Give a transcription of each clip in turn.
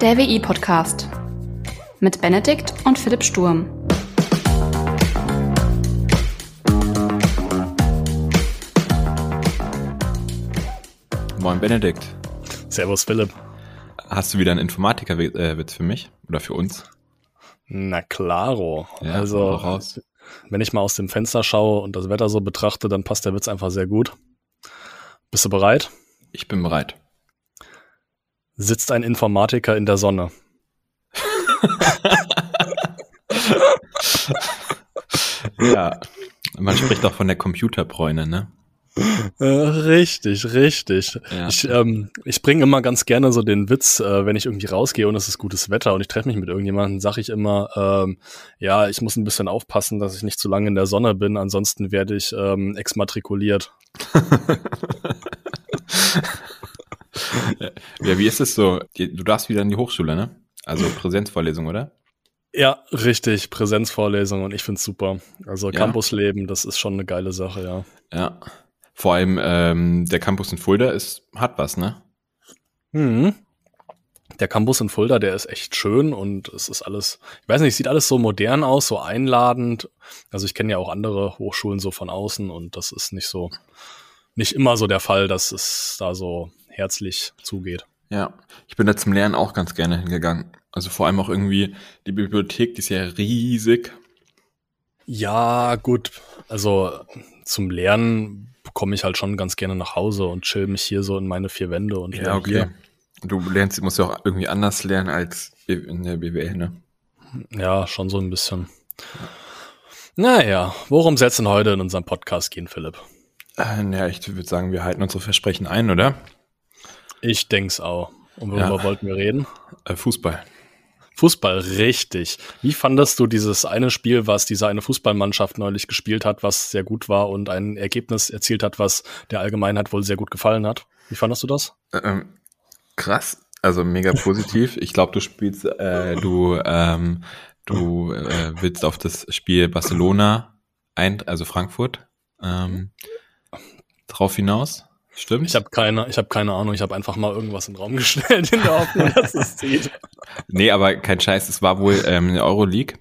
Der WI-Podcast mit Benedikt und Philipp Sturm. Moin Benedikt. Servus Philipp. Hast du wieder einen Informatiker-Witz für mich oder für uns? Na claro. Ja, also, wenn ich mal aus dem Fenster schaue und das Wetter so betrachte, dann passt der Witz einfach sehr gut. Bist du bereit? Ich bin bereit. Sitzt ein Informatiker in der Sonne. Ja. Man spricht auch von der Computerbräune, ne? Richtig, richtig. Ja. Ich, ähm, ich bringe immer ganz gerne so den Witz, äh, wenn ich irgendwie rausgehe und es ist gutes Wetter und ich treffe mich mit irgendjemandem, sage ich immer, ähm, ja, ich muss ein bisschen aufpassen, dass ich nicht zu lange in der Sonne bin, ansonsten werde ich ähm, exmatrikuliert. Ja, wie ist es so? Du darfst wieder in die Hochschule, ne? Also Präsenzvorlesung, oder? Ja, richtig, Präsenzvorlesung und ich find's super. Also Ja. Campusleben, das ist schon eine geile Sache, ja. Ja. Vor allem ähm, der Campus in Fulda ist, hat was, ne? Mhm. Der Campus in Fulda, der ist echt schön und es ist alles, ich weiß nicht, sieht alles so modern aus, so einladend. Also ich kenne ja auch andere Hochschulen so von außen und das ist nicht so, nicht immer so der Fall, dass es da so herzlich zugeht. Ja. Ich bin da zum Lernen auch ganz gerne hingegangen. Also vor allem auch irgendwie die Bibliothek, die ist ja riesig. Ja, gut. Also zum Lernen komme ich halt schon ganz gerne nach Hause und chill mich hier so in meine vier Wände und Ja, okay. hier. Du lernst, musst ja auch irgendwie anders lernen als in der BWL, ne? Ja, schon so ein bisschen. Naja, worum soll es denn heute in unserem Podcast gehen, Philipp? Äh, ja, ich würde sagen, wir halten unsere Versprechen ein, oder? Ich denk's auch. Und worüber Ja. wollten wir reden? Äh, Fußball. Fußball, richtig. Wie fandest du dieses eine Spiel, was diese eine Fußballmannschaft neulich gespielt hat, was sehr gut war und ein Ergebnis erzielt hat, was der Allgemeinheit wohl sehr gut gefallen hat? Wie fandest du das? Ähm, krass, also mega positiv. Ich glaube, du spielst, äh, du, ähm, du äh, willst auf das Spiel Barcelona ein, also Frankfurt, ähm, drauf hinaus. Stimmt? Ich habe keine, ich habe keine Ahnung. Ich habe einfach mal irgendwas in den Raum gestellt in der Hoffnung, dass es zieht. Nee, aber kein Scheiß, es war wohl ähm, in der Euroleague.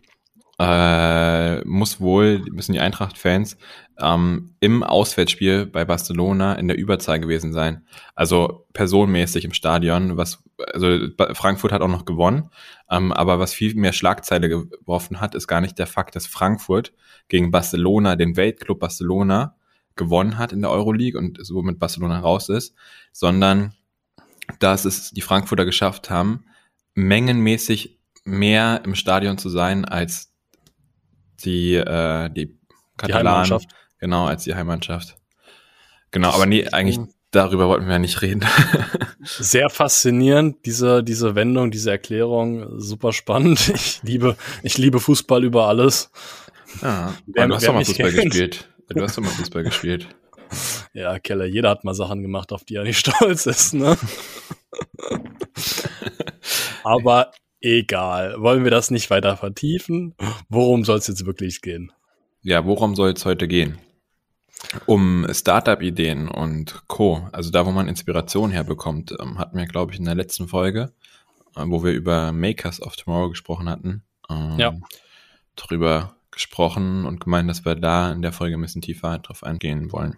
Äh, muss wohl, müssen die Eintracht-Fans ähm, im Auswärtsspiel bei Barcelona in der Überzahl gewesen sein. Also personenmäßig im Stadion, was, also Frankfurt hat auch noch gewonnen, ähm, aber was viel mehr Schlagzeile geworfen hat, ist gar nicht der Fakt, dass Frankfurt gegen Barcelona, den Weltclub Barcelona, gewonnen hat in der Euroleague und somit Barcelona raus ist, sondern dass es die Frankfurter geschafft haben, mengenmäßig mehr im Stadion zu sein als die, äh, die Katalanen. Heimmannschaft. Genau, als die Heimmannschaft. Genau, aber nee, eigentlich darüber wollten wir ja nicht reden. Sehr faszinierend, diese, diese Wendung, diese Erklärung, super spannend. Ich liebe, ich liebe Fußball über alles. ja, Wer- du hast doch mal Fußball kennt. gespielt. Du hast doch mal Fußball gespielt. Ja, Keller, jeder hat mal Sachen gemacht, auf die er nicht stolz ist, ne? Aber egal. Wollen wir das nicht weiter vertiefen? Worum soll es jetzt wirklich gehen? Ja, worum soll es heute gehen? Um Startup-Ideen und Co. Also da, wo man Inspiration herbekommt, ähm, hatten wir, glaube ich, in der letzten Folge, äh, wo wir über Makers of Tomorrow gesprochen hatten, ähm, Ja. drüber gesprochen und gemeint, dass wir da in der Folge ein bisschen tiefer drauf eingehen wollen.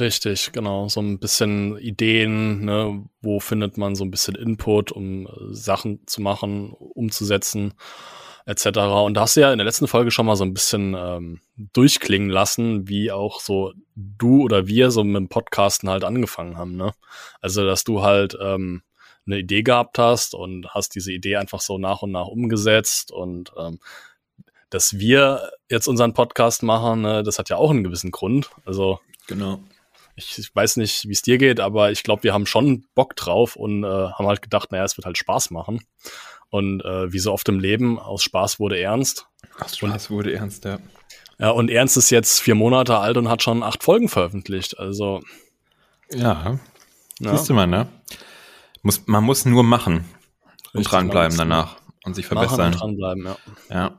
Richtig, genau. So ein bisschen Ideen, ne? wo findet man so ein bisschen Input, um äh, Sachen zu machen, umzusetzen, etc. Und da hast du ja in der letzten Folge schon mal so ein bisschen ähm, durchklingen lassen, wie auch so du oder wir so mit dem Podcasten halt angefangen haben. Ne? Also, dass du halt ähm, eine Idee gehabt hast und hast diese Idee einfach so nach und nach umgesetzt und ähm, dass wir jetzt unseren Podcast machen, ne, das hat ja auch einen gewissen Grund. Also Genau. ich, ich weiß nicht, wie es dir geht, aber ich glaube, wir haben schon Bock drauf und äh, haben halt gedacht, naja, es wird halt Spaß machen. Und äh, wie so oft im Leben, aus Spaß wurde ernst. Ach, Spaß wurde ernst, ja. Ja, und Ernst ist jetzt vier Monate alt und hat schon acht Folgen veröffentlicht. Also, Ja, ja, siehst du mal, ne? Muss, man muss nur machen und Richtig, dranbleiben man muss danach und sich machen verbessern. und dranbleiben, ja. Ja.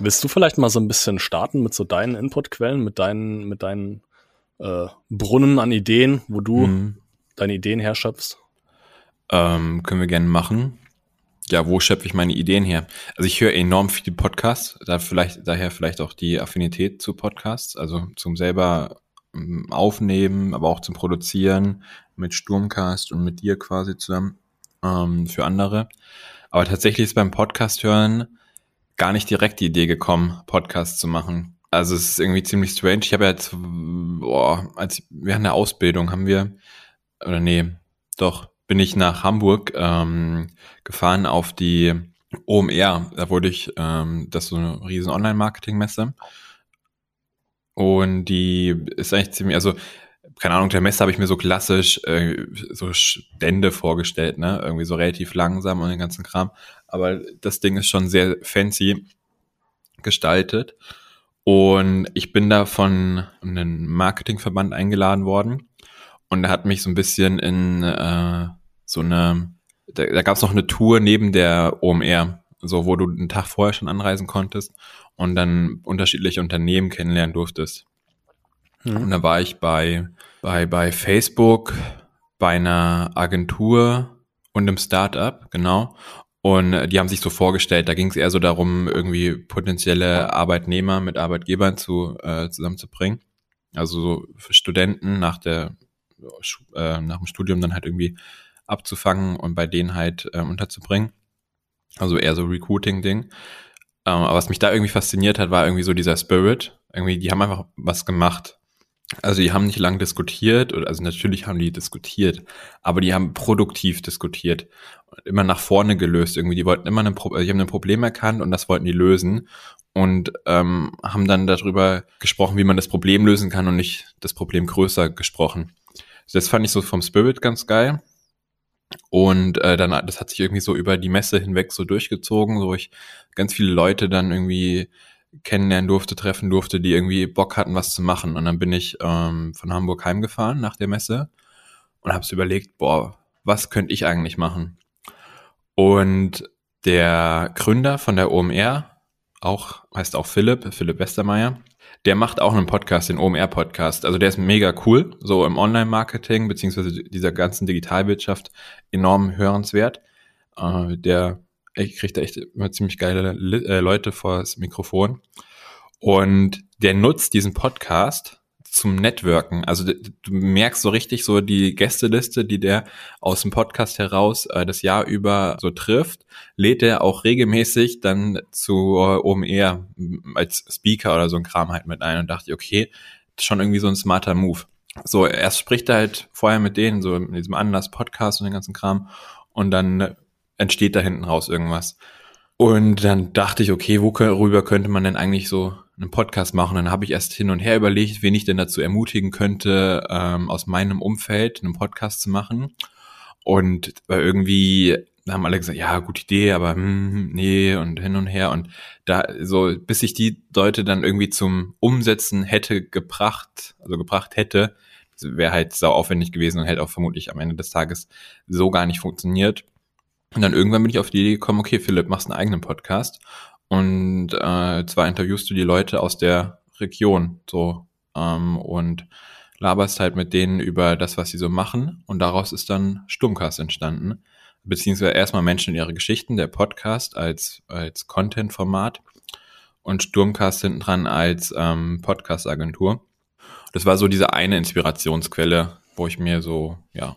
Willst du vielleicht mal so ein bisschen starten mit so deinen Inputquellen, mit deinen, mit deinen äh, Brunnen an Ideen, wo du Mhm. deine Ideen herschöpfst? Ähm, können wir gerne machen. Ja, wo schöpfe ich meine Ideen her? Also ich höre enorm viele Podcasts, da vielleicht, daher vielleicht auch die Affinität zu Podcasts, also zum selber ähm, aufnehmen, aber auch zum Produzieren mit Sturmcast und mit dir quasi zusammen ähm, für andere. Aber tatsächlich ist beim Podcast hören gar nicht direkt die Idee gekommen, Podcast zu machen. Also es ist irgendwie ziemlich strange. Ich habe ja jetzt, boah, als während der Ausbildung haben wir, oder nee, doch, bin ich nach Hamburg ähm, gefahren auf die OMR. Da wurde ich, ähm, das ist so eine riesen Online-Marketing-Messe. Und die ist eigentlich ziemlich, also keine Ahnung, der Messe habe ich mir so klassisch äh, so Stände vorgestellt, ne? Irgendwie so relativ langsam und den ganzen Kram. Aber das Ding ist schon sehr fancy gestaltet. Und ich bin da von einem Marketingverband eingeladen worden. Und er hat mich so ein bisschen in äh, so eine, da, da gab es noch eine Tour neben der OMR, so wo du einen Tag vorher schon anreisen konntest und dann unterschiedliche Unternehmen kennenlernen durftest. Mhm. Und da war ich bei, bei, bei Facebook, bei einer Agentur und einem Startup, genau. Und die haben sich so vorgestellt, da ging es eher so darum, irgendwie potenzielle Arbeitnehmer mit Arbeitgebern zu, äh, zusammenzubringen. Also so für Studenten nach der äh, nach dem Studium dann halt irgendwie abzufangen und bei denen halt äh, unterzubringen. Also eher so Recruiting-Ding. Ähm, aber was mich da irgendwie fasziniert hat, war irgendwie so dieser Spirit. Irgendwie, die haben einfach was gemacht. Also die haben nicht lang diskutiert, also natürlich haben die diskutiert, aber die haben produktiv diskutiert, immer nach vorne gelöst irgendwie. Die wollten immer ein, Pro die haben ein Problem erkannt und das wollten die lösen und ähm, haben dann darüber gesprochen, wie man das Problem lösen kann und nicht das Problem größer gesprochen. Das fand ich so vom Spirit ganz geil. Und äh, dann, das hat sich irgendwie so über die Messe hinweg so durchgezogen, so ich ganz viele Leute dann irgendwie kennenlernen durfte, treffen durfte, die irgendwie Bock hatten, was zu machen. Und dann bin ich ähm, von Hamburg heimgefahren nach der Messe und habe überlegt, boah, was könnte ich eigentlich machen? Und der Gründer von der OMR, auch heißt auch Philipp, Philipp Westermeier, der macht auch einen Podcast, den OMR-Podcast. Also der ist mega cool, so im Online-Marketing beziehungsweise dieser ganzen Digitalwirtschaft enorm hörenswert. Äh, der ich kriege da echt immer ziemlich geile äh, Leute vor das Mikrofon. Und der nutzt diesen Podcast zum Networken. Also du merkst so richtig so die Gästeliste, die der aus dem Podcast heraus äh, das Jahr über so trifft, lädt er auch regelmäßig dann zu äh, OMR als Speaker oder so ein Kram halt mit ein und dachte, okay, schon irgendwie so ein smarter Move. So, erst spricht er halt vorher mit denen, so in diesem Anlass Podcast und den ganzen Kram und dann entsteht da hinten raus irgendwas. Und dann dachte ich, okay, worüber könnte man denn eigentlich so einen Podcast machen? Dann habe ich erst hin und her überlegt, wen ich denn dazu ermutigen könnte, ähm, aus meinem Umfeld einen Podcast zu machen. Und irgendwie haben alle gesagt, ja, gute Idee, aber hm, nee und hin und her. Und da so, bis ich die Leute dann irgendwie zum Umsetzen hätte gebracht, also gebracht hätte, wäre halt sau aufwendig gewesen und hätte auch vermutlich am Ende des Tages so gar nicht funktioniert. Und dann irgendwann bin ich auf die Idee gekommen, okay, Philipp, machst einen eigenen Podcast. Und äh, zwar interviewst du die Leute aus der Region so ähm, und laberst halt mit denen über das, was sie so machen. Und daraus ist dann Sturmcast entstanden. Beziehungsweise erstmal Menschen in ihre Geschichten, der Podcast als, als Content-Format und Sturmcast hinten dran als ähm, Podcast-Agentur. Das war so diese eine Inspirationsquelle, wo ich mir so, ja,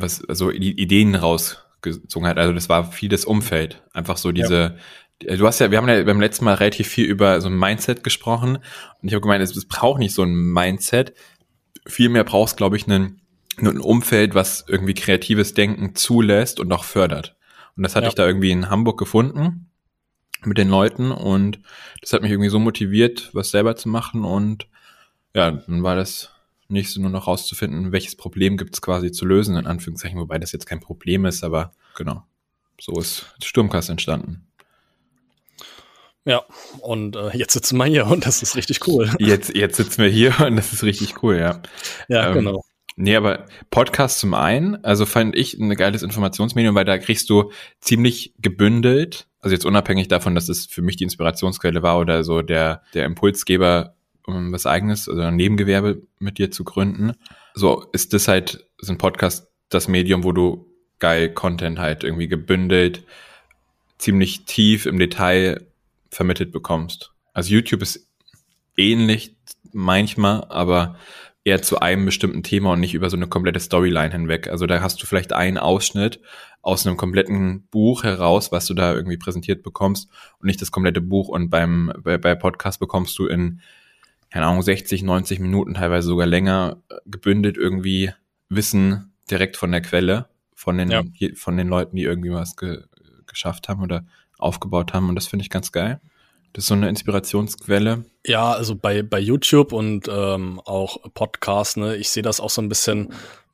was, also Ideen rausgezogen hat. Also das war viel das Umfeld. Einfach so diese, ja. du hast ja, wir haben ja beim letzten Mal relativ viel über so ein Mindset gesprochen und ich habe gemeint, es, es braucht nicht so ein Mindset. Vielmehr brauchst, glaube ich, einen, ein Umfeld, was irgendwie kreatives Denken zulässt und auch fördert. Und das hatte ja. ich da irgendwie in Hamburg gefunden mit den Leuten und das hat mich irgendwie so motiviert, was selber zu machen und ja, dann war das nächste nur noch rauszufinden, welches Problem gibt es quasi zu lösen, in Anführungszeichen, wobei das jetzt kein Problem ist, aber genau, so ist Sturmcast entstanden. Ja, und äh, jetzt sitzen wir hier und das ist richtig cool. Jetzt, jetzt sitzen wir hier und das ist richtig cool, ja. Ja, ähm, genau. Nee, aber Podcast zum einen, also fand ich ein geiles Informationsmedium, weil da kriegst du ziemlich gebündelt, also jetzt unabhängig davon, dass es für mich die Inspirationsquelle war oder so der, der Impulsgeber was eigenes oder ein Nebengewerbe mit dir zu gründen. So ist das halt, sind Podcast das Medium, wo du geil Content halt irgendwie gebündelt, ziemlich tief im Detail vermittelt bekommst. Also YouTube ist ähnlich manchmal, aber eher zu einem bestimmten Thema und nicht über so eine komplette Storyline hinweg. Also da hast du vielleicht einen Ausschnitt aus einem kompletten Buch heraus, was du da irgendwie präsentiert bekommst und nicht das komplette Buch. Und beim bei, bei Podcast bekommst du in, keine Ahnung, 60, 90 Minuten, teilweise sogar länger, gebündelt irgendwie Wissen direkt von der Quelle, von den, ja. von den Leuten, die irgendwie was ge, geschafft haben oder aufgebaut haben. Und das finde ich ganz geil. Das ist so eine Inspirationsquelle. Ja, also bei, bei YouTube und ähm, auch Podcasts, ne, ich sehe das auch so ein bisschen,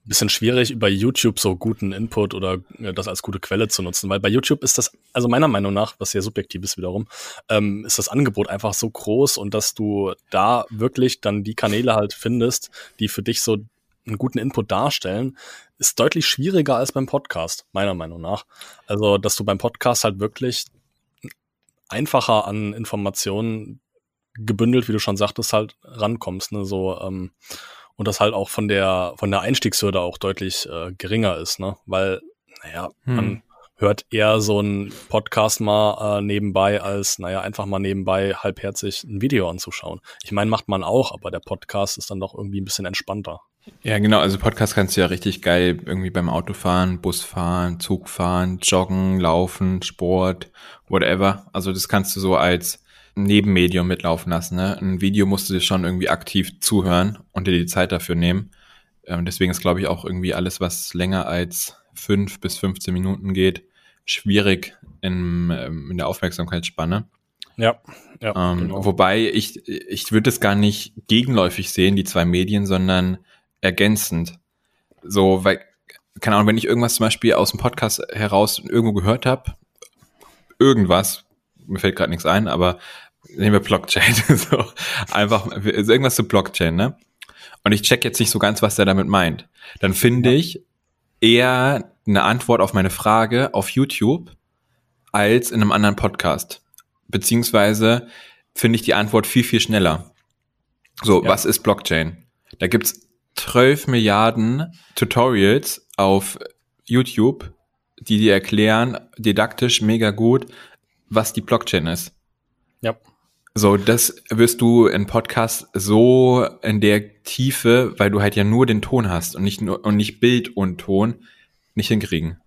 bisschen schwierig, über YouTube so guten Input oder äh, das als gute Quelle zu nutzen, weil bei YouTube ist das, also meiner Meinung nach, was sehr subjektiv ist wiederum, ähm, ist das Angebot einfach so groß und dass du da wirklich dann die Kanäle halt findest, die für dich so einen guten Input darstellen, ist deutlich schwieriger als beim Podcast, meiner Meinung nach. Also, dass du beim Podcast halt wirklich einfacher an Informationen gebündelt, wie du schon sagtest, halt rankommst, ne, so, ähm, und das halt auch von der, von der Einstiegshürde auch deutlich äh, geringer ist, ne, weil, naja, hm. man hört eher so einen Podcast mal äh, nebenbei als, naja, einfach mal nebenbei halbherzig ein Video anzuschauen. Ich meine, macht man auch, aber der Podcast ist dann doch irgendwie ein bisschen entspannter. Ja, genau. Also Podcast kannst du ja richtig geil irgendwie beim Autofahren, Busfahren, Zugfahren, Joggen, Laufen, Sport, whatever. Also das kannst du so als Nebenmedium mitlaufen lassen. Ne? Ein Video musst du dir schon irgendwie aktiv zuhören und dir die Zeit dafür nehmen. Ähm, deswegen ist, glaube ich, auch irgendwie alles, was länger als fünf bis 15 Minuten geht, schwierig in, ähm, in der Aufmerksamkeitsspanne. Ja, ja. Ähm, genau. Wobei ich, ich würde es gar nicht gegenläufig sehen, die zwei Medien, sondern ergänzend. So, weil, keine Ahnung, wenn ich irgendwas zum Beispiel aus dem Podcast heraus irgendwo gehört habe, irgendwas, mir fällt gerade nichts ein, aber nehmen wir Blockchain, so, einfach, also irgendwas zu Blockchain, ne? Und ich check jetzt nicht so ganz, was der damit meint. Dann finde ja. ich eher eine Antwort auf meine Frage auf YouTube als in einem anderen Podcast. Beziehungsweise finde ich die Antwort viel, viel schneller. So, ja. was ist Blockchain? Da gibt's 12 Milliarden Tutorials auf YouTube, die dir erklären, didaktisch mega gut, was die Blockchain ist. Ja. So, das wirst du in Podcast so in der Tiefe, weil du halt ja nur den Ton hast und nicht nur, und nicht Bild und Ton, nicht hinkriegen.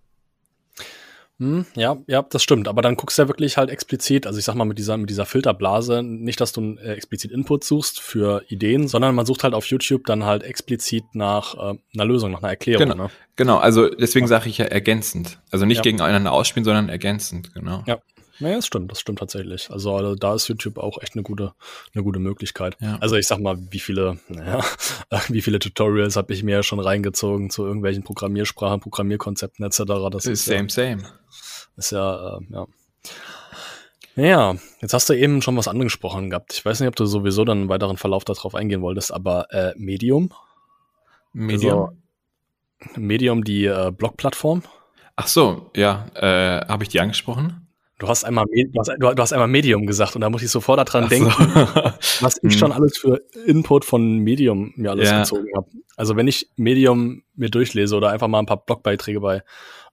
Hm, ja, ja, das stimmt. Aber dann guckst du ja wirklich halt explizit, also ich sag mal mit dieser, mit dieser Filterblase, nicht, dass du äh, explizit Input suchst für Ideen, sondern man sucht halt auf YouTube dann halt explizit nach äh, einer Lösung, nach einer Erklärung. Genau, ne? genau. also deswegen ja. sage ich ja ergänzend. Also nicht ja. gegeneinander ausspielen, sondern ergänzend, genau. Ja, naja, das stimmt, das stimmt tatsächlich. Also, also da ist YouTube auch echt eine gute, eine gute Möglichkeit. Ja. Also ich sag mal, wie viele, naja, wie viele Tutorials habe ich mir ja schon reingezogen zu irgendwelchen Programmiersprachen, Programmierkonzepten etc. Das ist same, ja, same. Ist ja, äh, ja. Ja, jetzt hast du eben schon was angesprochen gehabt. Ich weiß nicht, ob du sowieso dann im weiteren Verlauf darauf eingehen wolltest, aber äh, Medium. Medium. Also, Medium, die äh, Blog-Plattform. Ach so, ja. Äh, Habe ich die angesprochen? Du hast einmal, du hast, du hast einmal Medium gesagt und da muss ich sofort daran Ach denken, so. was ich schon hm. alles für Input von Medium mir alles ja. gezogen habe. Also wenn ich Medium mir durchlese oder einfach mal ein paar Blogbeiträge bei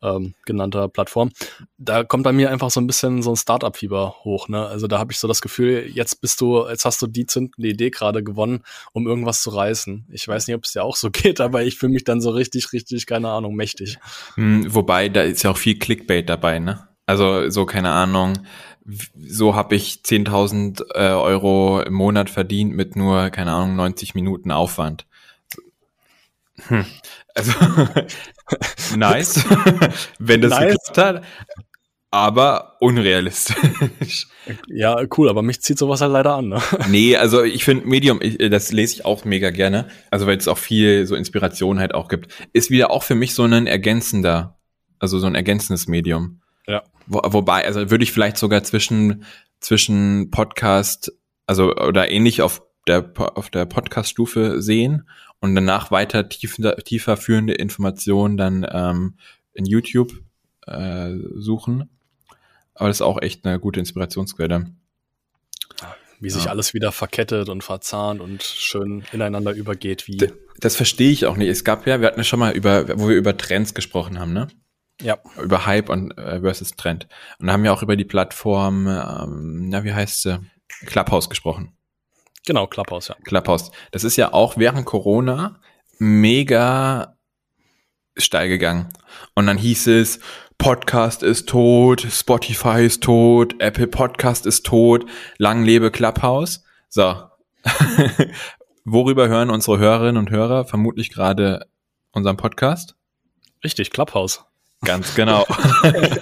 ähm, genannter Plattform, da kommt bei mir einfach so ein bisschen so ein Startup-Fieber hoch. Ne? Also da habe ich so das Gefühl, jetzt bist du, jetzt hast du die zündende Idee gerade gewonnen, um irgendwas zu reißen. Ich weiß nicht, ob es dir auch so geht, aber ich fühle mich dann so richtig, richtig, keine Ahnung, mächtig. Hm, wobei, da ist ja auch viel Clickbait dabei, ne? Also so keine Ahnung, so habe ich 10.000 äh, Euro im Monat verdient mit nur, keine Ahnung, 90 Minuten Aufwand. Hm. Also nice, wenn das nice. geklappt hat, aber unrealistisch. Ja, cool, aber mich zieht sowas halt leider an. Ne? Nee, also ich finde Medium, ich, das lese ich auch mega gerne, also weil es auch viel so Inspiration halt auch gibt, ist wieder auch für mich so ein ergänzender, also so ein ergänzendes Medium. Ja. Wo, wobei, also würde ich vielleicht sogar zwischen, zwischen Podcast, also oder ähnlich auf der, auf der Podcast-Stufe sehen und danach weiter tiefer, tiefer führende Informationen dann ähm, in YouTube äh, suchen. Aber das ist auch echt eine gute Inspirationsquelle. wie sich Ja. alles wieder verkettet und verzahnt und schön ineinander übergeht, wie. D- Das verstehe ich auch nicht. Es gab ja, wir hatten ja schon mal über, wo wir über Trends gesprochen haben, ne? Ja, Über Hype und äh, versus Trend. Und da haben wir auch über die Plattform, ähm, na, wie heißt sie? Clubhouse gesprochen. genau, Clubhouse, ja. Clubhouse. Das ist ja auch während Corona mega steil gegangen. Und dann hieß es, Podcast ist tot, Spotify ist tot, Apple Podcast ist tot, lang lebe Clubhouse. So. Worüber hören unsere Hörerinnen und Hörer vermutlich gerade unseren Podcast? Richtig, Clubhouse. Ganz genau.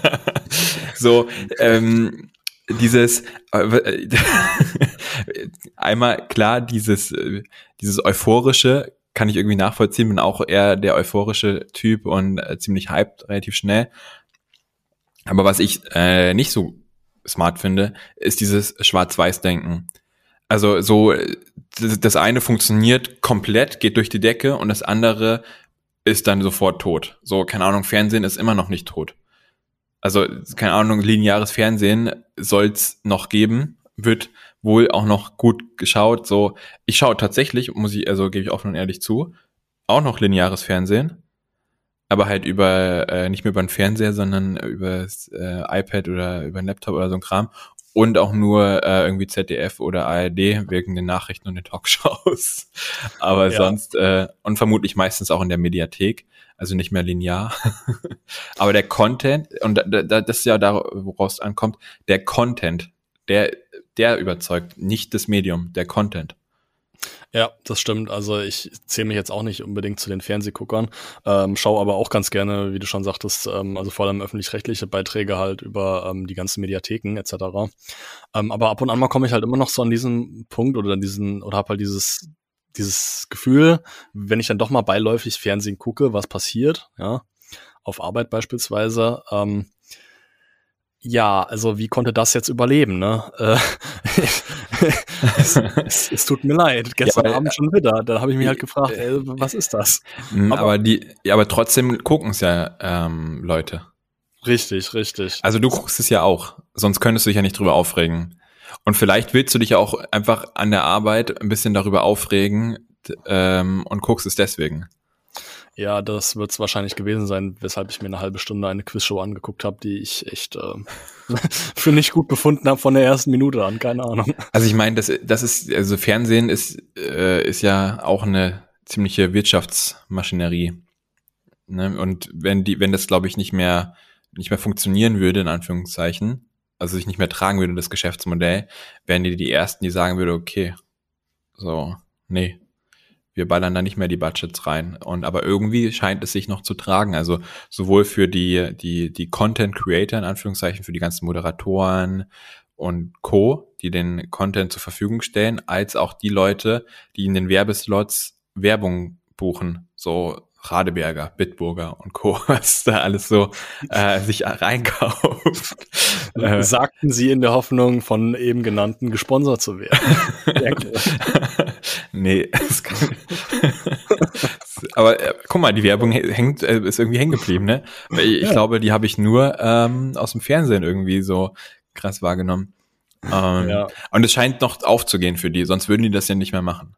so, ähm, dieses äh, einmal klar, dieses, äh, dieses euphorische kann ich irgendwie nachvollziehen, bin auch eher der euphorische Typ und äh, ziemlich hyped relativ schnell. Aber was ich äh, nicht so smart finde, ist dieses Schwarz-Weiß-Denken. Also so, äh, das eine funktioniert komplett, geht durch die Decke und das andere ist dann sofort tot. So, keine Ahnung, Fernsehen ist immer noch nicht tot. Also, keine Ahnung, lineares Fernsehen soll's noch geben, wird wohl auch noch gut geschaut. So, ich schaue tatsächlich, muss ich, also gebe ich offen und ehrlich zu, auch noch lineares Fernsehen. Aber halt über, äh, nicht mehr über den Fernseher, sondern über das äh, iPad oder über den Laptop oder so ein Kram. Und auch nur äh, irgendwie ZDF oder ARD wegen den Nachrichten und den Talkshows. Aber Ja. sonst, äh, und vermutlich meistens auch in der Mediathek, also nicht mehr linear. Aber der Content, und da, da, das ist ja da, woraus es ankommt, der Content, der, der überzeugt, nicht das Medium, der Content. Ja, das stimmt. Also ich zähle mich jetzt auch nicht unbedingt zu den Fernsehguckern, ähm, schaue aber auch ganz gerne, wie du schon sagtest, ähm, also vor allem öffentlich-rechtliche Beiträge halt über ähm, die ganzen Mediatheken etc. Ähm, aber ab und an mal komme ich halt immer noch so an diesen Punkt oder an diesen oder habe halt dieses dieses Gefühl, wenn ich dann doch mal beiläufig Fernsehen gucke, was passiert, ja, auf Arbeit beispielsweise. Ähm, ja, also wie konnte das jetzt überleben, ne? Äh, es, es, es tut mir leid. Gestern weil- Abend schon wieder. Da habe ich mich halt gefragt, ey, was ist das? Mm, Aber- Aber, die, ja, aber trotzdem gucken es ja ähm, Leute. Richtig, richtig. Also du guckst es ja auch, sonst könntest du dich ja nicht drüber aufregen. Und vielleicht willst du dich ja auch einfach an der Arbeit ein bisschen darüber aufregen ähm, und guckst es deswegen. Ja, das wird es wahrscheinlich gewesen sein, weshalb ich mir eine halbe Stunde eine Quizshow angeguckt habe, die ich echt äh, für nicht gut befunden habe von der ersten Minute an. Keine Ahnung. Also ich meine, das, das ist, also Fernsehen ist, äh, ist ja auch eine ziemliche Wirtschaftsmaschinerie. Ne? Und wenn die, wenn das, glaube ich, nicht mehr, nicht mehr funktionieren würde, in Anführungszeichen, also sich nicht mehr tragen würde, das Geschäftsmodell, wären die die ersten, die sagen würde, okay, so, nee, wir ballern da nicht mehr die Budgets rein. Und aber irgendwie scheint es sich noch zu tragen. Also sowohl für die, die, die Content Creator, in Anführungszeichen, für die ganzen Moderatoren und Co., die den Content zur Verfügung stellen, als auch die Leute, die in den Werbeslots Werbung buchen. So Radeberger, Bitburger und Co., was da alles so äh, sich reinkauft. Äh, Sagten sie in der Hoffnung, von eben genannten gesponsert zu werden. Nee, das kann, aber äh, guck mal, die Werbung hängt, äh, ist irgendwie hängen geblieben, ne? Ich, ich Ja. glaube, die habe ich nur ähm, aus dem Fernsehen irgendwie so krass wahrgenommen. Ähm, Ja. Und es scheint noch aufzugehen für die, sonst würden die das ja nicht mehr machen.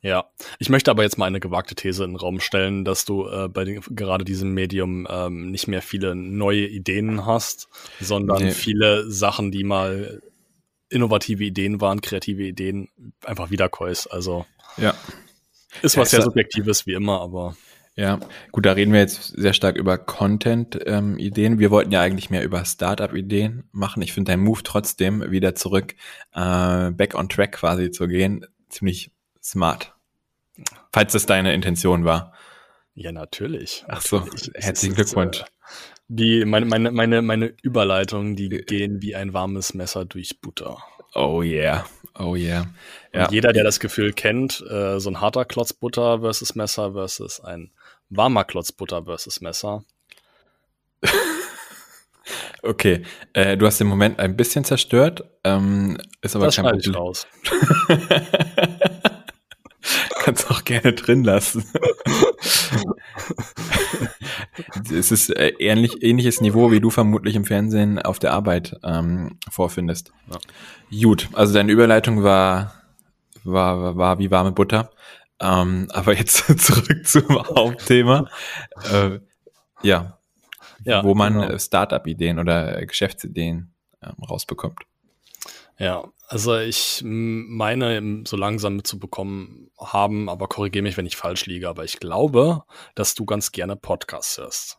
Ja, ich möchte aber jetzt mal eine gewagte These in den Raum stellen, dass du äh, bei den, gerade diesem Medium ähm, nicht mehr viele neue Ideen hast, sondern Nee. viele Sachen, die mal innovative Ideen waren, kreative Ideen, einfach wiederkäust. Also Ja. ist Ja, was ist sehr ja- Subjektives wie immer, aber Ja, gut, da reden wir jetzt sehr stark über Content-Ideen. wir wollten ja eigentlich mehr über Startup-Ideen machen. Ich finde dein Move trotzdem, wieder zurück, äh, back on track quasi zu gehen, ziemlich smart. Falls das deine Intention war. ja, natürlich. Ach so, herzlichen ist, Glückwunsch. Äh, die, meine, meine, meine, meine Überleitungen, die gehen wie ein warmes Messer durch Butter. Oh yeah, oh yeah. Ja, jeder, der das Gefühl kennt, äh, so ein harter Klotz Butter versus Messer versus ein warmer Klotz Butter versus Messer. okay. Äh, du hast den Moment ein bisschen zerstört, ähm, ist aber das kein schneide ich Problem. raus. Kannst auch gerne drin lassen. es ist äh, ähnlich, ähnliches Niveau, wie du vermutlich im Fernsehen auf der Arbeit ähm, vorfindest. Ja. Gut, also deine Überleitung war, war, war, war wie warme Butter. Ähm, aber jetzt zurück zum Hauptthema. Äh, ja, ja, wo man genau. Startup-Ideen oder Geschäftsideen ähm, rausbekommt. Ja, also ich meine, so langsam mitzubekommen haben, aber korrigiere mich, wenn ich falsch liege, aber ich glaube, dass du ganz gerne Podcasts hörst.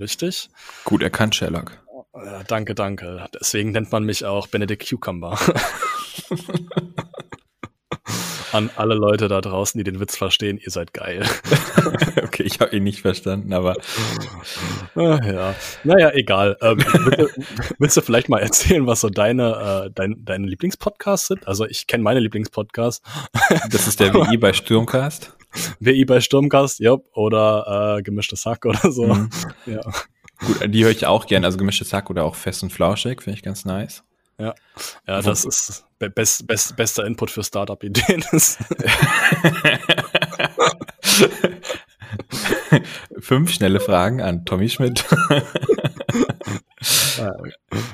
Richtig? Gut erkannt, Sherlock. Ja, danke, danke. Deswegen nennt man mich auch Benedict Cucumber. an alle Leute da draußen, die den Witz verstehen, ihr seid geil. okay, ich habe ihn nicht verstanden, aber. Ah, ja, naja, egal. Ähm, willst, du, willst, du, vielleicht mal erzählen, was so deine, äh, dein, deine Lieblingspodcasts sind? Also ich kenne meine Lieblingspodcasts. das ist der WI bei Sturmcast. WI bei Sturmcast, ja, oder äh, gemischtes Hack oder so. Mhm. Ja. Gut, die höre ich auch gern, also gemischtes Hack oder auch fest und flauschig, finde ich ganz nice. Ja, ja das ist best, best, bester Input für Startup-Ideen. Fünf schnelle Fragen an Tommy Schmidt.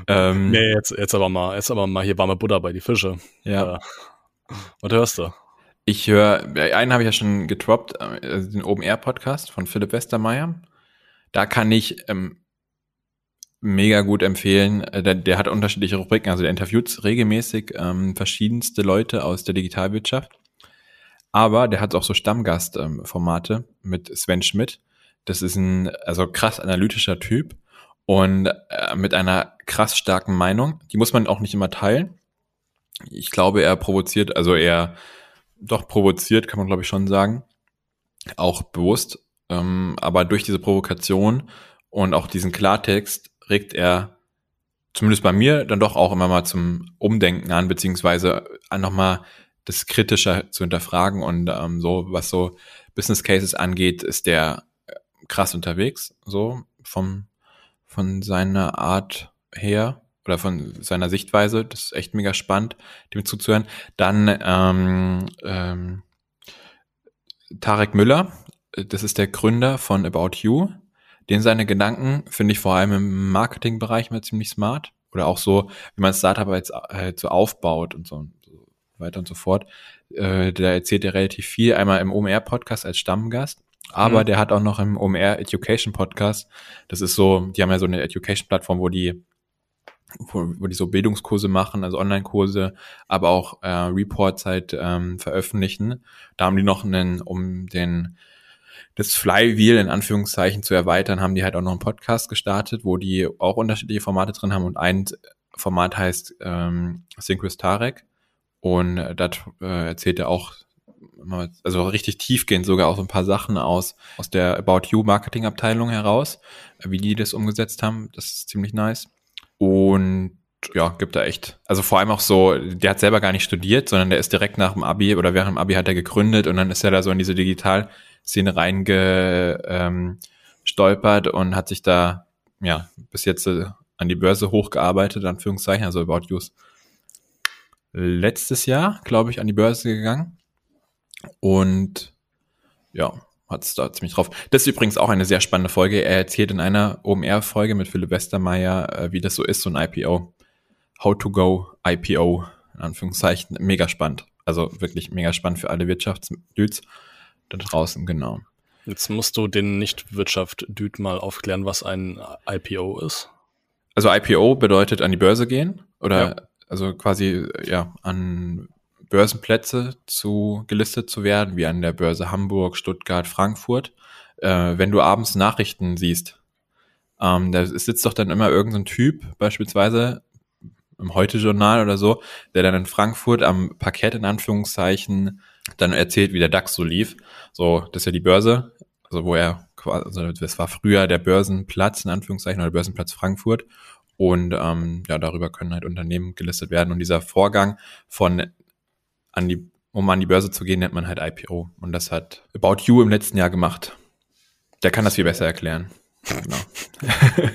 ähm, nee, jetzt, jetzt aber mal, jetzt aber mal hier warme Butter bei die Fische. Ja. Äh, was hörst du? Ich höre, einen habe ich ja schon getroppt, also den Open Air Podcast von Philipp Westermeier. Da kann ich ähm, mega gut empfehlen. Äh, der, der hat unterschiedliche Rubriken, also der interviewt regelmäßig ähm, verschiedenste Leute aus der Digitalwirtschaft. Aber der hat auch so Stammgastformate ähm, mit Sven Schmidt. Das ist ein also krass analytischer Typ und äh, mit einer krass starken Meinung. Die muss man auch nicht immer teilen. Ich glaube, er provoziert, also er doch provoziert, kann man glaube ich schon sagen. Auch bewusst. Ähm, aber durch diese Provokation und auch diesen Klartext regt er zumindest bei mir dann doch auch immer mal zum Umdenken an, beziehungsweise nochmal das kritischer zu hinterfragen und ähm, so, was so Business Cases angeht, ist der äh, krass unterwegs, so vom, von seiner Art her oder von seiner Sichtweise. Das ist echt mega spannend, dem zuzuhören. Dann ähm, ähm, Tarek Müller, das ist der Gründer von About You. Den seine Gedanken finde ich vor allem im Marketingbereich mal ziemlich smart. Oder auch so, wie man Startup jetzt halt so aufbaut und so, und so weiter und so fort. Äh, da erzählt er relativ viel. Einmal im OMR-Podcast als Stammgast. Aber mhm. der hat auch noch im OMR Education Podcast. Das ist so, die haben ja so eine Education-Plattform, wo die wo, wo die so Bildungskurse machen, also Online-Kurse, aber auch äh, Reports halt ähm, veröffentlichen. Da haben die noch einen, um den das Flywheel in Anführungszeichen zu erweitern, haben die halt auch noch einen Podcast gestartet, wo die auch unterschiedliche Formate drin haben. Und ein Format heißt ähm, Synchros Tarek. Und da äh, erzählt er auch also richtig tiefgehend sogar auch so ein paar Sachen aus aus der About You Marketing Abteilung heraus, wie die das umgesetzt haben, das ist ziemlich nice. Und ja, gibt da echt. Also vor allem auch so, der hat selber gar nicht studiert, sondern der ist direkt nach dem Abi oder während dem Abi hat er gegründet und dann ist er da so in diese Digital Szene reingestolpert und hat sich da ja bis jetzt äh, an die Börse hochgearbeitet, Anführungszeichen, also About Use. Letztes Jahr, glaube ich, an die Börse gegangen. Und ja, hat es da ziemlich drauf. Das ist übrigens auch eine sehr spannende Folge. Er erzählt in einer OMR-Folge mit Philipp Westermeier, äh, wie das so ist, so ein IPO. How to go IPO, in Anführungszeichen. Mega spannend. Also wirklich mega spannend für alle Wirtschaftsdudes da draußen, genau. Jetzt musst du den Nicht-Wirtschaft-Dude mal aufklären, was ein IPO ist. Also IPO bedeutet an die Börse gehen oder ja. also quasi ja an Börsenplätze zu gelistet zu werden, wie an der Börse Hamburg, Stuttgart, Frankfurt. Äh, wenn du abends Nachrichten siehst, ähm, da sitzt doch dann immer irgendein so Typ, beispielsweise im Heute-Journal oder so, der dann in Frankfurt am Parkett in Anführungszeichen dann erzählt, wie der DAX so lief. So, das ist ja die Börse, also wo er quasi, also das war früher der Börsenplatz, in Anführungszeichen, oder Börsenplatz Frankfurt. Und ähm, ja, darüber können halt Unternehmen gelistet werden. Und dieser Vorgang von an die, um an die Börse zu gehen, nennt man halt IPO. Und das hat About You im letzten Jahr gemacht. Der kann das viel besser erklären. Genau.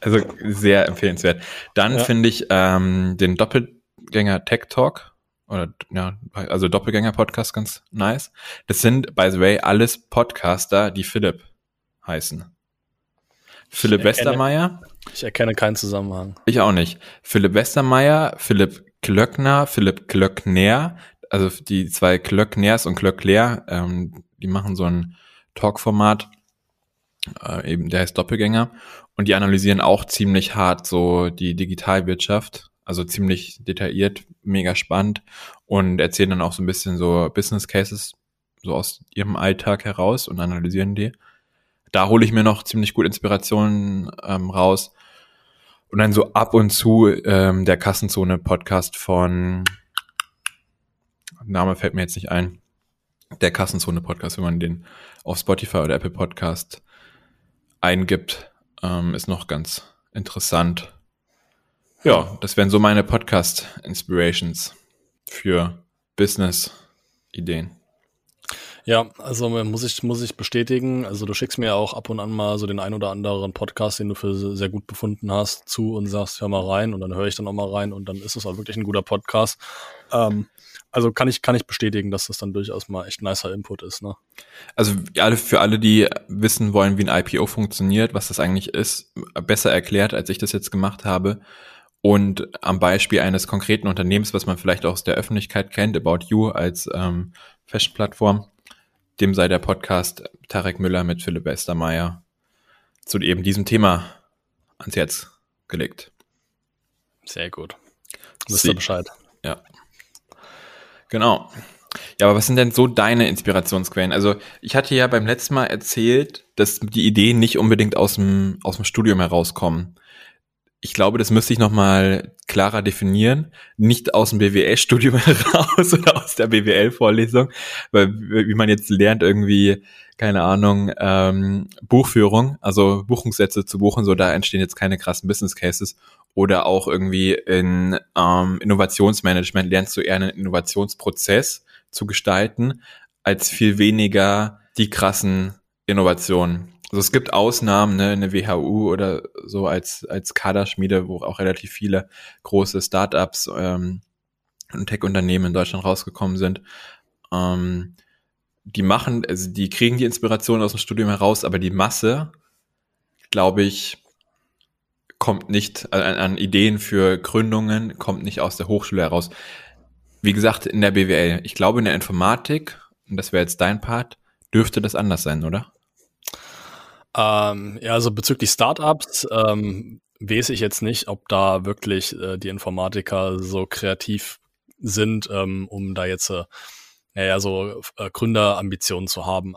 also sehr empfehlenswert. Dann ja. finde ich ähm, den Doppelgänger Tech Talk oder ja, also Doppelgänger-Podcast ganz nice. Das sind, by the way, alles Podcaster, die Philipp heißen. Philipp Ich erkenne- Westermeier. Ich erkenne keinen Zusammenhang. Ich auch nicht. Philipp Westermeier, Philipp Klöckner, Philipp Klöckner, also die zwei Klöckners und Klöckler, ähm, die machen so ein Talkformat, äh, eben der heißt Doppelgänger und die analysieren auch ziemlich hart so die Digitalwirtschaft, also ziemlich detailliert, mega spannend und erzählen dann auch so ein bisschen so Business Cases so aus ihrem Alltag heraus und analysieren die. Da hole ich mir noch ziemlich gut Inspirationen ähm, raus. Und dann so ab und zu ähm, der Kassenzone-Podcast von Name fällt mir jetzt nicht ein. Der Kassenzone-Podcast, wenn man den auf Spotify oder Apple Podcast eingibt, ähm, ist noch ganz interessant. Ja, das wären so meine Podcast-Inspirations für Business-Ideen. Ja, also äh, muss ich, muss ich bestätigen. Also du schickst mir auch ab und an mal so den ein oder anderen Podcast, den du für sehr gut befunden hast, zu und sagst, hör mal rein und dann höre ich dann auch mal rein und dann ist es auch wirklich ein guter Podcast. Ähm, also kann ich, kann ich bestätigen, dass das dann durchaus mal echt nicer Input ist, ne? Also für alle, die wissen wollen, wie ein IPO funktioniert, was das eigentlich ist, besser erklärt, als ich das jetzt gemacht habe. Und am Beispiel eines konkreten Unternehmens, was man vielleicht auch aus der Öffentlichkeit kennt, About You als ähm, Fashion-Plattform, dem sei der Podcast Tarek Müller mit Philipp Westermeier zu eben diesem Thema ans Herz gelegt. Sehr gut. Wisst ihr Bescheid. Ja. Genau. Ja, aber was sind denn so deine Inspirationsquellen? Also, ich hatte ja beim letzten Mal erzählt, dass die Ideen nicht unbedingt aus dem, aus dem Studium herauskommen. Ich glaube, das müsste ich nochmal klarer definieren. Nicht aus dem BWL-Studium heraus oder aus der BWL-Vorlesung, weil wie man jetzt lernt, irgendwie, keine Ahnung, ähm, Buchführung, also Buchungssätze zu buchen, so da entstehen jetzt keine krassen Business Cases. Oder auch irgendwie in ähm, Innovationsmanagement lernst du eher einen Innovationsprozess zu gestalten, als viel weniger die krassen Innovationen. Also es gibt Ausnahmen, ne, eine WHU oder so als, als Kaderschmiede, wo auch relativ viele große Startups ähm, und Tech-Unternehmen in Deutschland rausgekommen sind. Ähm, die machen, also die kriegen die Inspiration aus dem Studium heraus, aber die Masse, glaube ich, kommt nicht an, an Ideen für Gründungen, kommt nicht aus der Hochschule heraus. Wie gesagt, in der BWL. Ich glaube, in der Informatik, und das wäre jetzt dein Part, dürfte das anders sein, oder? Ähm, ja, also bezüglich Startups ähm, weiß ich jetzt nicht, ob da wirklich äh, die Informatiker so kreativ sind, ähm, um da jetzt äh, naja, so äh, Gründerambitionen zu haben.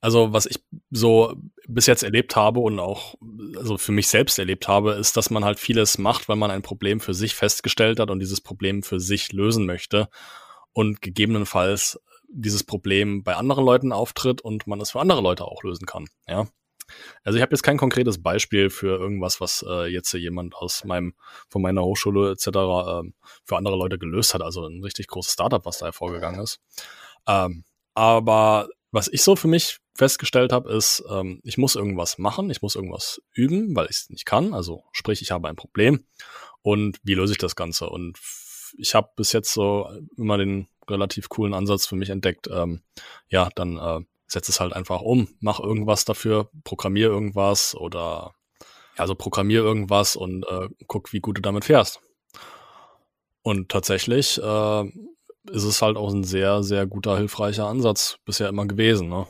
Also was ich so bis jetzt erlebt habe und auch also für mich selbst erlebt habe, ist, dass man halt vieles macht, weil man ein Problem für sich festgestellt hat und dieses Problem für sich lösen möchte und gegebenenfalls dieses Problem bei anderen Leuten auftritt und man es für andere Leute auch lösen kann. Ja. Also ich habe jetzt kein konkretes Beispiel für irgendwas, was äh, jetzt jemand aus meinem, von meiner Hochschule etc. Ähm, für andere Leute gelöst hat. Also ein richtig großes Startup, was da hervorgegangen ist. Ähm, aber was ich so für mich festgestellt habe, ist, ähm, ich muss irgendwas machen, ich muss irgendwas üben, weil ich es nicht kann. Also sprich, ich habe ein Problem und wie löse ich das Ganze? Und ich habe bis jetzt so immer den relativ coolen Ansatz für mich entdeckt. Ähm, ja, dann äh, setz es halt einfach um, mach irgendwas dafür, programmier irgendwas oder ja, also programmier irgendwas und äh, guck, wie gut du damit fährst. Und tatsächlich äh, ist es halt auch ein sehr, sehr guter, hilfreicher Ansatz bisher immer gewesen. Ne?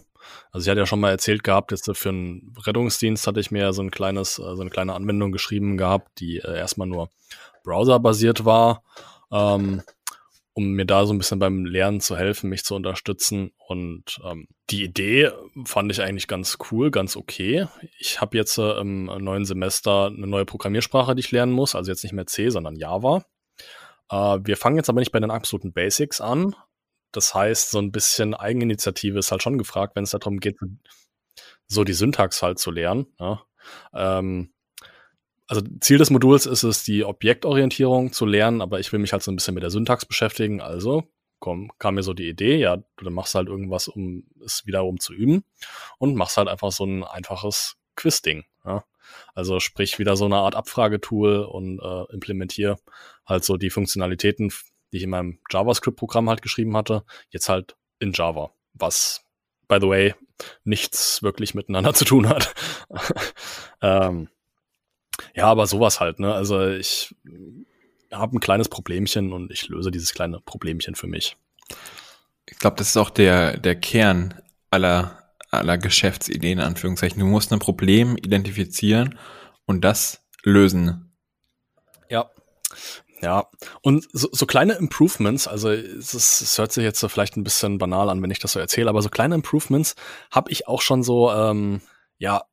Also ich hatte ja schon mal erzählt gehabt, jetzt für einen Rettungsdienst hatte ich mir so ein kleines, äh, so eine kleine Anwendung geschrieben gehabt, die äh, erstmal nur browserbasiert war, ähm, um mir da so ein bisschen beim Lernen zu helfen, mich zu unterstützen. Und ähm, die Idee fand ich eigentlich ganz cool, ganz okay. Ich habe jetzt äh, im neuen Semester eine neue Programmiersprache, die ich lernen muss, also jetzt nicht mehr C, sondern Java. Äh, wir fangen jetzt aber nicht bei den absoluten Basics an. Das heißt, so ein bisschen Eigeninitiative ist halt schon gefragt, wenn es darum geht, so die Syntax halt zu lernen. Ja. Ähm, also Ziel des Moduls ist es, die Objektorientierung zu lernen, aber ich will mich halt so ein bisschen mit der Syntax beschäftigen. Also komm, kam mir so die Idee, ja, du machst halt irgendwas, um es wiederum zu üben und machst halt einfach so ein einfaches Quiz-Ding. Ja. Also sprich wieder so eine Art Abfragetool und äh, implementiere halt so die Funktionalitäten, die ich in meinem JavaScript-Programm halt geschrieben hatte, jetzt halt in Java. Was, by the way, nichts wirklich miteinander zu tun hat. Ähm, ja, aber sowas halt, ne? Also ich habe ein kleines Problemchen und ich löse dieses kleine Problemchen für mich. Ich glaube, das ist auch der, der Kern aller, aller Geschäftsideen, in Anführungszeichen. Du musst ein Problem identifizieren und das lösen. Ja. Ja, und so, so kleine Improvements, also es, ist, es hört sich jetzt so vielleicht ein bisschen banal an, wenn ich das so erzähle, aber so kleine Improvements habe ich auch schon so, ähm, ja,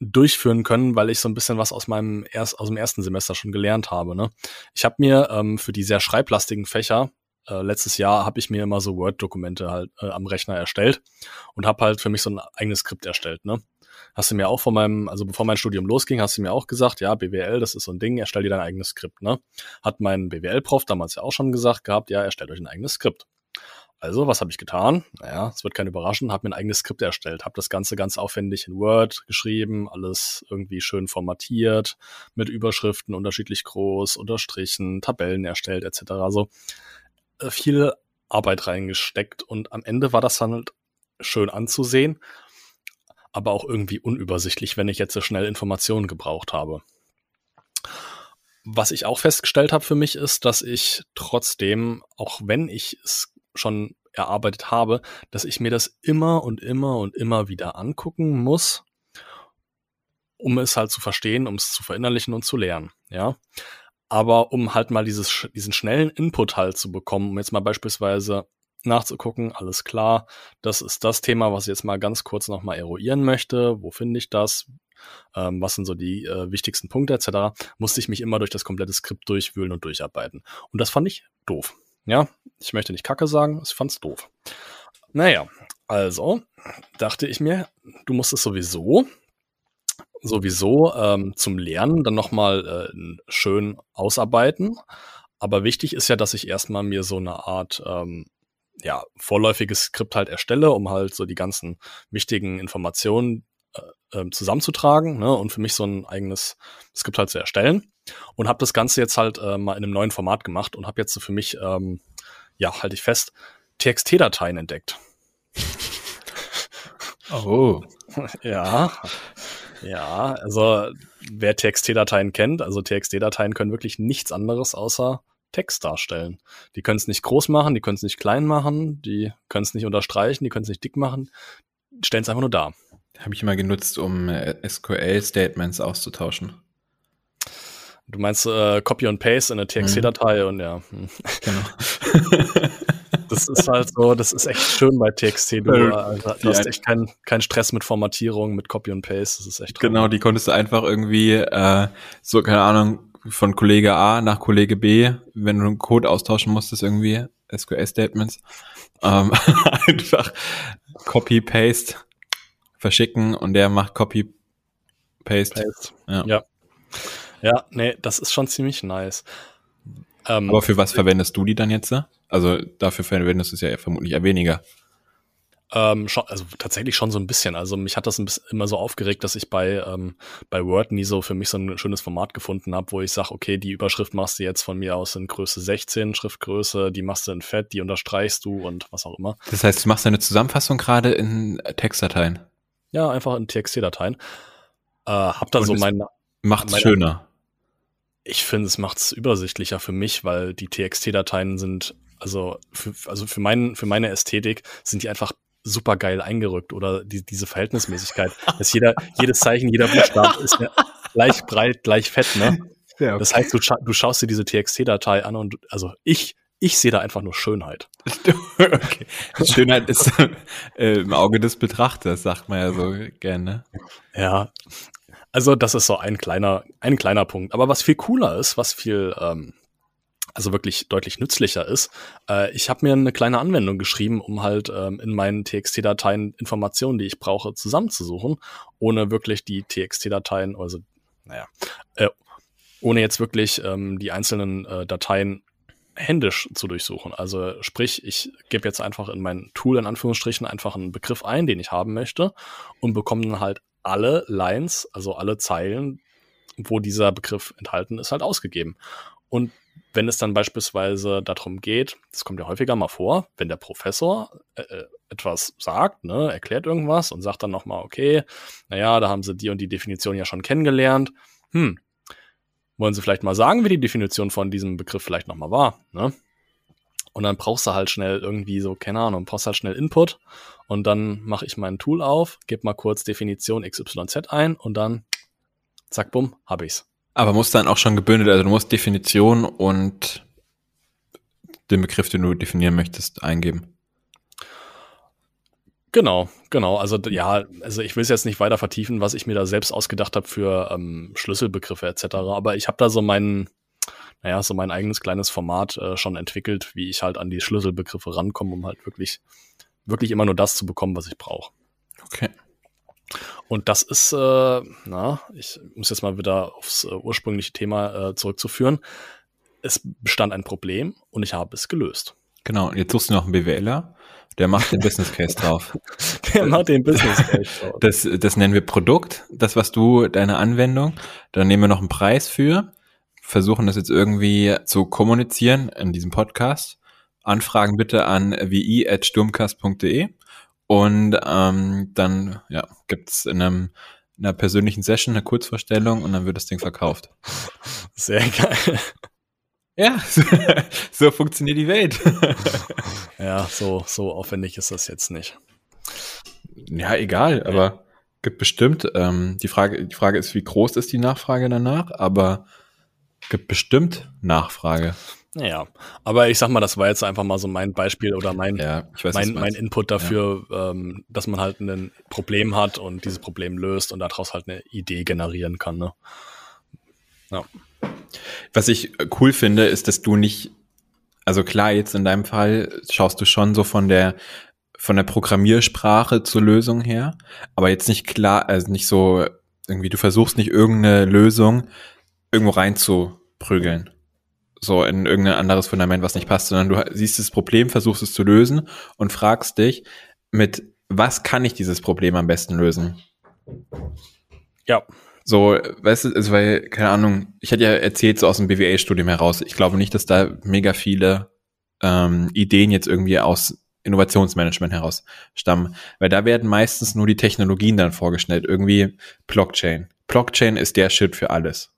durchführen können, weil ich so ein bisschen was aus meinem erst aus dem ersten Semester schon gelernt habe. Ne? Ich habe mir ähm, für die sehr schreiblastigen Fächer äh, letztes Jahr habe ich mir immer so Word-Dokumente halt äh, am Rechner erstellt und habe halt für mich so ein eigenes Skript erstellt. Ne? Hast du mir auch vor meinem, also bevor mein Studium losging, hast du mir auch gesagt, ja, BWL, das ist so ein Ding, erstell dir dein eigenes Skript. Ne? Hat mein BWL-Prof damals ja auch schon gesagt gehabt, ja, erstellt euch ein eigenes Skript. Also, was habe ich getan? Naja, es wird kein überraschen, habe mir ein eigenes Skript erstellt, habe das Ganze ganz aufwendig in Word geschrieben, alles irgendwie schön formatiert, mit Überschriften unterschiedlich groß, unterstrichen, Tabellen erstellt etc. Also äh, viel Arbeit reingesteckt und am Ende war das dann halt schön anzusehen, aber auch irgendwie unübersichtlich, wenn ich jetzt so schnell Informationen gebraucht habe. Was ich auch festgestellt habe für mich ist, dass ich trotzdem, auch wenn ich es schon erarbeitet habe, dass ich mir das immer und immer und immer wieder angucken muss, um es halt zu verstehen, um es zu verinnerlichen und zu lernen, ja. Aber um halt mal dieses, diesen schnellen Input halt zu bekommen, um jetzt mal beispielsweise nachzugucken, alles klar, das ist das Thema, was ich jetzt mal ganz kurz nochmal eruieren möchte, wo finde ich das, ähm, was sind so die äh, wichtigsten Punkte etc., musste ich mich immer durch das komplette Skript durchwühlen und durcharbeiten. Und das fand ich doof. Ja, ich möchte nicht Kacke sagen, ich fand's doof. Naja, also dachte ich mir, du musst es sowieso, sowieso ähm, zum Lernen dann nochmal äh, schön ausarbeiten. Aber wichtig ist ja, dass ich erstmal mir so eine Art ähm, ja, vorläufiges Skript halt erstelle, um halt so die ganzen wichtigen Informationen ähm, zusammenzutragen ne, und für mich so ein eigenes Skript halt zu erstellen und habe das Ganze jetzt halt äh, mal in einem neuen Format gemacht und habe jetzt so für mich, ähm, ja, halte ich fest, TXT-Dateien entdeckt. Oh. ja. Ja, also wer TXT-Dateien kennt, also TXT-Dateien können wirklich nichts anderes außer Text darstellen. Die können es nicht groß machen, die können es nicht klein machen, die können es nicht unterstreichen, die können es nicht dick machen, stellen es einfach nur da. Habe ich immer genutzt, um äh, SQL-Statements auszutauschen. Du meinst äh, Copy und Paste in eine TXT-Datei mhm. und ja. Hm. Genau. das ist halt so, das ist echt schön bei TXT. Du, also, du hast echt keinen kein Stress mit Formatierung, mit Copy und Paste. Das ist echt Genau, toll. die konntest du einfach irgendwie, äh, so, keine Ahnung, von Kollege A nach Kollege B, wenn du einen Code austauschen musstest, irgendwie, SQL-Statements, ähm, einfach Copy, Paste, verschicken und der macht Copy, Paste. Paste. Ja. ja. Ja, nee, das ist schon ziemlich nice. Ähm, Aber für was verwendest du die dann jetzt? Also dafür verwendest du es ja vermutlich eher weniger. Ähm, schon, also tatsächlich schon so ein bisschen. Also mich hat das ein bisschen immer so aufgeregt, dass ich bei, ähm, bei Word nie so für mich so ein schönes Format gefunden habe, wo ich sage, okay, die Überschrift machst du jetzt von mir aus in Größe 16, Schriftgröße, die machst du in Fett, die unterstreichst du und was auch immer. Das heißt, du machst deine Zusammenfassung gerade in Textdateien? Ja, einfach in TXT-Dateien. Äh, hab da und so mein... Macht's schöner. Ich finde, es macht's übersichtlicher für mich, weil die TXT-Dateien sind, also für, also für, mein, für meine Ästhetik sind die einfach super geil eingerückt oder die, diese Verhältnismäßigkeit, dass jeder, jedes Zeichen, jeder Buchstabe ist ja gleich breit, gleich fett, ne? Ja, okay. Das heißt, du, scha du schaust dir diese TXT-Datei an und also ich, ich sehe da einfach nur Schönheit. okay. Schönheit ist äh, im Auge des Betrachters, sagt man ja so gerne. Ja, also das ist so ein kleiner, ein kleiner Punkt. Aber was viel cooler ist, was viel ähm, also wirklich deutlich nützlicher ist. Äh, ich habe mir eine kleine Anwendung geschrieben, um halt ähm, in meinen TXT-Dateien Informationen, die ich brauche, zusammenzusuchen, ohne wirklich die TXT-Dateien, also naja, äh, ohne jetzt wirklich ähm, die einzelnen äh, Dateien händisch zu durchsuchen. Also sprich, ich gebe jetzt einfach in mein Tool in Anführungsstrichen einfach einen Begriff ein, den ich haben möchte und bekomme dann halt alle Lines, also alle Zeilen, wo dieser Begriff enthalten ist, halt ausgegeben. Und wenn es dann beispielsweise darum geht, das kommt ja häufiger mal vor, wenn der Professor äh, äh etwas sagt, ne, erklärt irgendwas und sagt dann nochmal, okay, naja, da haben sie die und die Definition ja schon kennengelernt. Hm, wollen sie vielleicht mal sagen, wie die Definition von diesem Begriff vielleicht nochmal war, ne? Und dann brauchst du halt schnell irgendwie so, keine Ahnung, brauchst halt schnell Input und dann mache ich mein Tool auf, gebe mal kurz Definition XYZ ein und dann zack, bumm, hab ich's. Aber muss dann auch schon gebündelt, also du musst Definition und den Begriff, den du definieren möchtest, eingeben. Genau, genau. Also ja, also ich will es jetzt nicht weiter vertiefen, was ich mir da selbst ausgedacht habe für ähm, Schlüsselbegriffe etc. Aber ich habe da so meinen naja, so mein eigenes kleines Format äh, schon entwickelt, wie ich halt an die Schlüsselbegriffe rankomme, um halt wirklich, wirklich immer nur das zu bekommen, was ich brauche. Okay. Und das ist, äh, na, ich muss jetzt mal wieder aufs äh, ursprüngliche Thema äh, zurückzuführen. Es bestand ein Problem und ich habe es gelöst. Genau, jetzt suchst du noch einen BWLer, der macht den Business Case drauf. Der macht den Business Case drauf. Das, das nennen wir Produkt, das was du, deine Anwendung. Dann nehmen wir noch einen Preis für versuchen das jetzt irgendwie zu kommunizieren in diesem Podcast. Anfragen bitte an wi.sturmcast.de und ähm, dann ja, gibt's in einem in einer persönlichen Session eine Kurzvorstellung und dann wird das Ding verkauft. Sehr geil. Ja, so funktioniert die Welt. ja, so, so aufwendig ist das jetzt nicht. Ja, egal, aber gibt bestimmt, ähm, die Frage, die Frage ist, wie groß ist die Nachfrage danach, aber Gibt bestimmt Nachfrage. Ja, aber ich sag mal, das war jetzt einfach mal so mein Beispiel oder mein, ja, weiß, mein, mein Input dafür, ja. ähm, dass man halt ein Problem hat und dieses Problem löst und daraus halt eine Idee generieren kann. Ne? Ja. Was ich cool finde, ist, dass du nicht, also klar, jetzt in deinem Fall schaust du schon so von der von der Programmiersprache zur Lösung her, aber jetzt nicht klar, also nicht so irgendwie, du versuchst nicht irgendeine Lösung irgendwo reinzuprügeln. So in irgendein anderes Fundament, was nicht passt, sondern du siehst das Problem, versuchst es zu lösen und fragst dich, mit was kann ich dieses Problem am besten lösen? Ja. So, weißt du, also weil, keine Ahnung, ich hatte ja erzählt, so aus dem BWA-Studium heraus, ich glaube nicht, dass da mega viele ähm, Ideen jetzt irgendwie aus Innovationsmanagement heraus stammen, weil da werden meistens nur die Technologien dann vorgestellt, irgendwie Blockchain. Blockchain ist der Shit für alles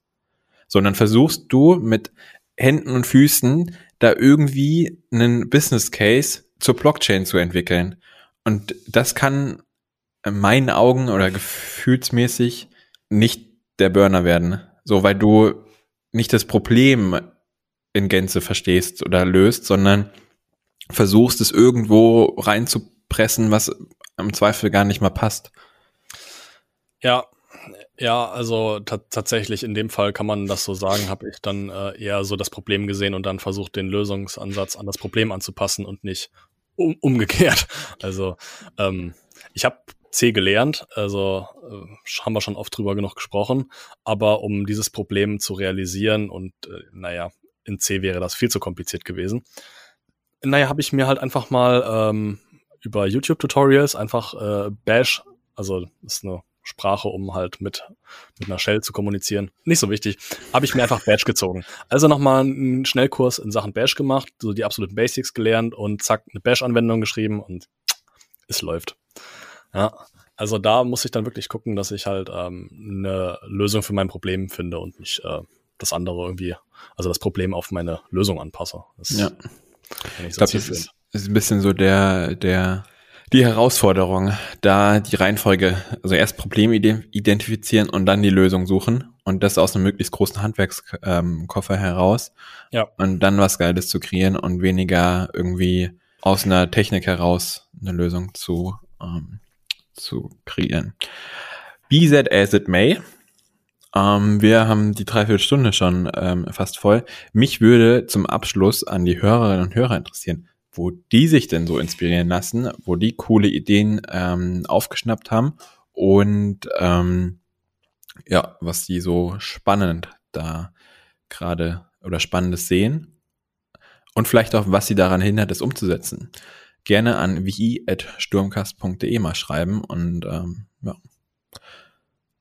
sondern versuchst du mit Händen und Füßen da irgendwie einen Business Case zur Blockchain zu entwickeln. Und das kann in meinen Augen oder gefühlsmäßig nicht der Burner werden. So, weil du nicht das Problem in Gänze verstehst oder löst, sondern versuchst es irgendwo reinzupressen, was im Zweifel gar nicht mal passt. Ja, ja, also tatsächlich in dem Fall kann man das so sagen, habe ich dann äh, eher so das Problem gesehen und dann versucht, den Lösungsansatz an das Problem anzupassen und nicht um umgekehrt. Also ähm, ich habe C gelernt, also äh, haben wir schon oft drüber genug gesprochen, aber um dieses Problem zu realisieren und äh, naja, in C wäre das viel zu kompliziert gewesen. Naja, habe ich mir halt einfach mal ähm, über YouTube-Tutorials einfach äh, Bash, also ist eine Sprache, um halt mit, mit einer Shell zu kommunizieren. Nicht so wichtig. Habe ich mir einfach Bash gezogen. Also nochmal einen Schnellkurs in Sachen Bash gemacht, so die absoluten Basics gelernt und zack, eine Bash-Anwendung geschrieben und es läuft. Ja. Also da muss ich dann wirklich gucken, dass ich halt ähm, eine Lösung für mein Problem finde und nicht äh, das andere irgendwie, also das Problem auf meine Lösung anpasse. Das ja. Ich glaube, das ist, ist ein bisschen so der, der die Herausforderung, da die Reihenfolge, also erst Problem identifizieren und dann die Lösung suchen und das aus einem möglichst großen Handwerkskoffer ähm, heraus ja. und dann was Geiles zu kreieren und weniger irgendwie aus einer Technik heraus eine Lösung zu, ähm, zu kreieren. Be that as it may. Ähm, wir haben die Dreiviertelstunde schon ähm, fast voll. Mich würde zum Abschluss an die Hörerinnen und Hörer interessieren wo die sich denn so inspirieren lassen, wo die coole Ideen ähm, aufgeschnappt haben und ähm, ja, was die so spannend da gerade oder spannendes sehen und vielleicht auch, was sie daran hindert, es umzusetzen. Gerne an wi.sturmcast.de mal schreiben und ähm, ja,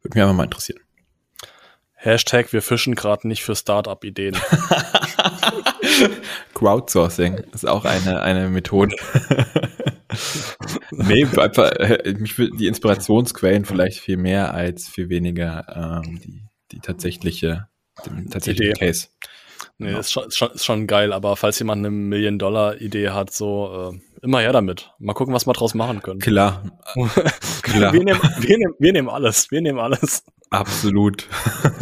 würde mich einfach mal interessieren. Hashtag, wir fischen gerade nicht für Startup-Ideen. Crowdsourcing ist auch eine, eine Methode. nee, einfach, äh, mich die Inspirationsquellen vielleicht viel mehr als viel weniger ähm, die, die tatsächliche, den tatsächlichen Idee. Case. Nee, Genau. ist, schon, ist, schon, ist schon geil, aber falls jemand eine Million-Dollar-Idee hat, so äh, immer her damit. Mal gucken, was wir draus machen können. Klar, klar. Wir, nehmen, wir, nehmen, wir nehmen alles, wir nehmen alles. absolut.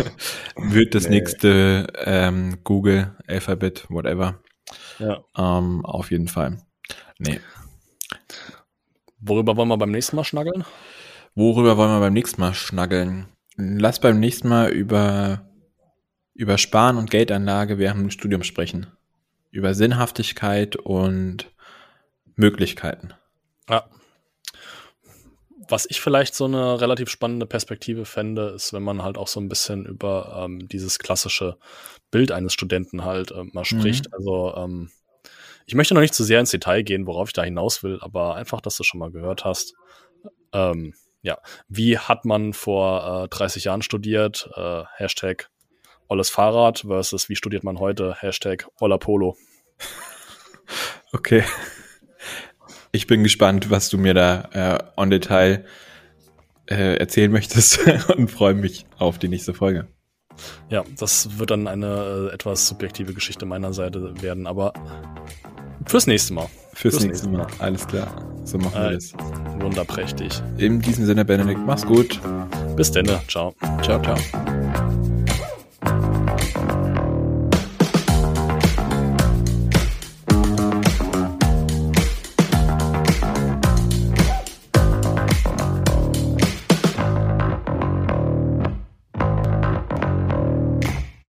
Wird das Nee. nächste ähm, Google, Alphabet, whatever. Ja. Ähm, auf jeden Fall. Nee. Worüber wollen wir beim nächsten Mal schnaggeln? Worüber wollen wir beim nächsten Mal schnaggeln? Lass beim nächsten Mal über, über Sparen und Geldanlage während dem Studium sprechen. Über Sinnhaftigkeit und Möglichkeiten. Ja. Was ich vielleicht so eine relativ spannende Perspektive fände, ist, wenn man halt auch so ein bisschen über ähm, dieses klassische Bild eines Studenten halt äh, mal spricht. Also ähm, ich möchte noch nicht zu sehr ins Detail gehen, worauf ich da hinaus will, aber einfach, dass du schon mal gehört hast. Ähm, ja, wie hat man vor äh, 30 Jahren studiert? Äh, Hashtag Olles Fahrrad versus wie studiert man heute? Hashtag Oller Polo. Okay. Ich bin gespannt, was du mir da äh, on Detail äh, erzählen möchtest und freue mich auf die nächste Folge. Ja, das wird dann eine äh, etwas subjektive Geschichte meiner Seite werden, aber fürs nächste Mal. Fürs, Fürs nächste Mal. Alles klar. So machen wir Äh, das. Wunderprächtig. In diesem Sinne, Benedikt, mach's gut. Bis dann. Ciao. Ciao, ciao.